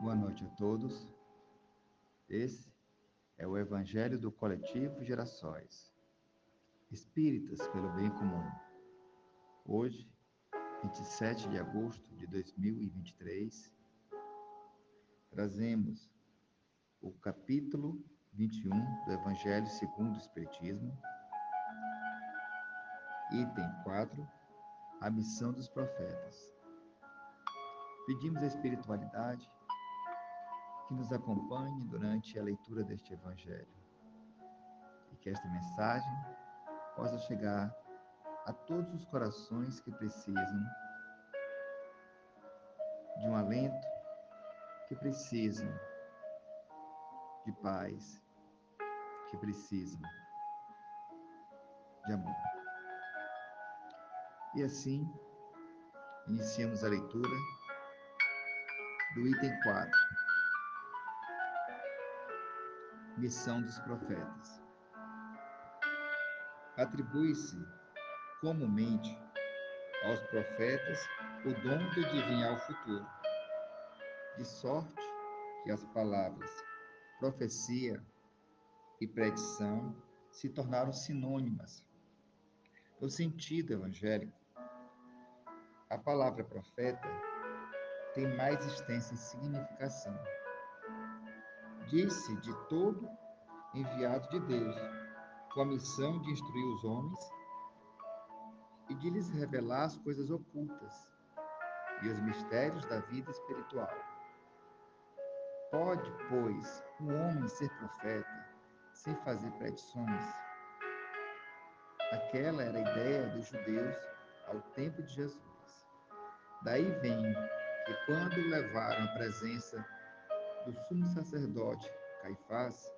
Boa noite a todos. Esse é o Evangelho do Coletivo Gerações. Espíritas pelo Bem Comum. Hoje, 27 de agosto de 2023, trazemos o capítulo 21 do Evangelho segundo o Espiritismo, item 4, a missão dos profetas. Pedimos à espiritualidade que nos acompanhe durante a leitura deste Evangelho e que esta mensagem possa chegar a todos os corações que precisam de um alento, que precisam de paz, que precisam de amor. E assim, iniciamos a leitura do item 4. Missão dos profetas. Atribui-se comumente aos profetas o dom de adivinhar o futuro, de sorte que as palavras profecia e predição se tornaram sinônimas no sentido evangélico. A palavra profeta tem mais extensa significação. Disse de todo enviado de Deus, com a missão de instruir os homens e de lhes revelar as coisas ocultas e os mistérios da vida espiritual. Pode, pois, um homem ser profeta sem fazer predições? Aquela era a ideia dos judeus ao tempo de Jesus. Daí vem que quando levaram à presença do sumo sacerdote Caifás,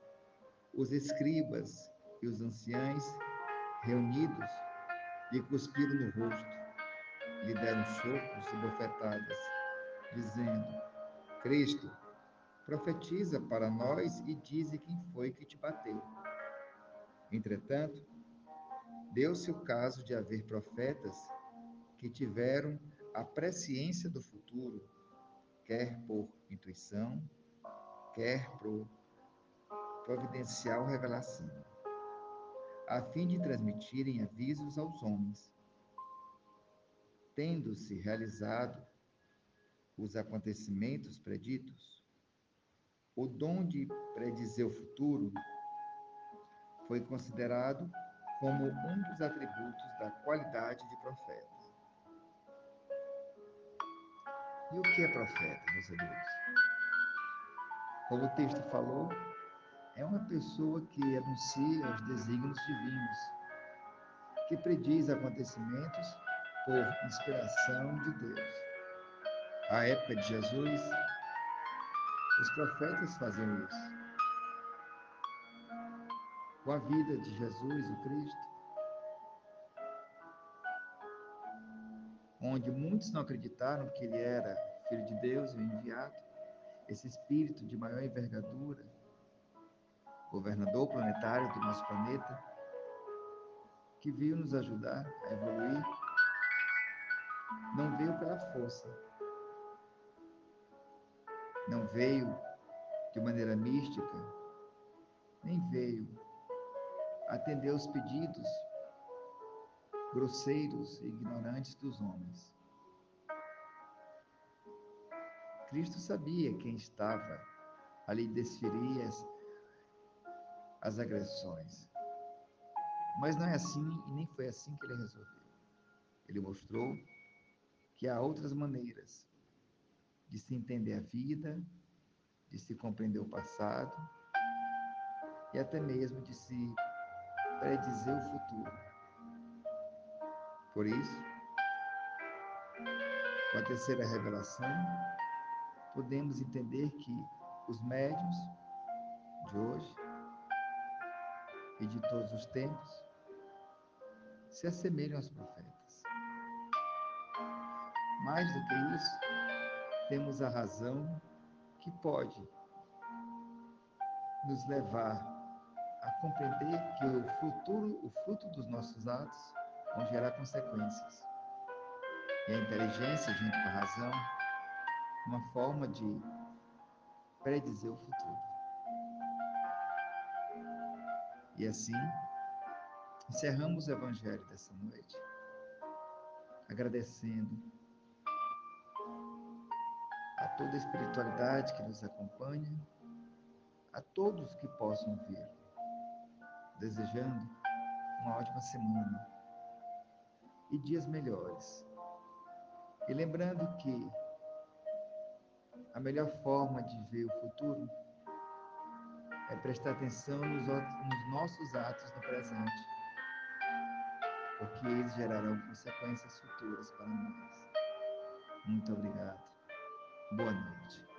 os escribas e os anciães reunidos lhe cuspiram no rosto, lhe deram socos e bofetadas, dizendo: Cristo, profetiza para nós e dize quem foi que te bateu. Entretanto, deu-se o caso de haver profetas que tiveram a presciência do futuro, quer por intuição, quer por providencial revelação, a fim de transmitirem avisos aos homens. Tendo-se realizado os acontecimentos preditos, o dom de predizer o futuro foi considerado como um dos atributos da qualidade de profeta. E o que é profeta, meus amigos? Como o texto falou, é uma pessoa que anuncia os desígnios divinos, que prediz acontecimentos por inspiração de Deus. À época de Jesus, os profetas faziam isso. Com a vida de Jesus, o Cristo, onde muitos não acreditaram que ele era filho de Deus o enviado, esse espírito de maior envergadura, governador planetário do nosso planeta, que veio nos ajudar a evoluir, não veio pela força, não veio de maneira mística, nem veio atender os pedidos grosseiros e ignorantes dos homens. Cristo sabia quem estava ali desferir as, as agressões. Mas não é assim e nem foi assim que ele resolveu. Ele mostrou que há outras maneiras de se entender a vida, de se compreender o passado e até mesmo de se predizer o futuro. Por isso, com a terceira revelação, podemos entender que os médios de hoje e de todos os tempos se assemelham aos profetas. Mais do que isso, temos a razão que pode nos levar a compreender que o futuro, o fruto dos nossos atos vão gerar consequências. E a inteligência, junto com a razão, uma forma de predizer o futuro. E assim, encerramos o Evangelho dessa noite, agradecendo a toda a espiritualidade que nos acompanha, a todos que possam vir, desejando uma ótima semana e dias melhores. E lembrando que a melhor forma de ver o futuro é prestar atenção nos, nos nossos atos no presente, porque eles gerarão consequências futuras para nós. Muito obrigado. Boa noite.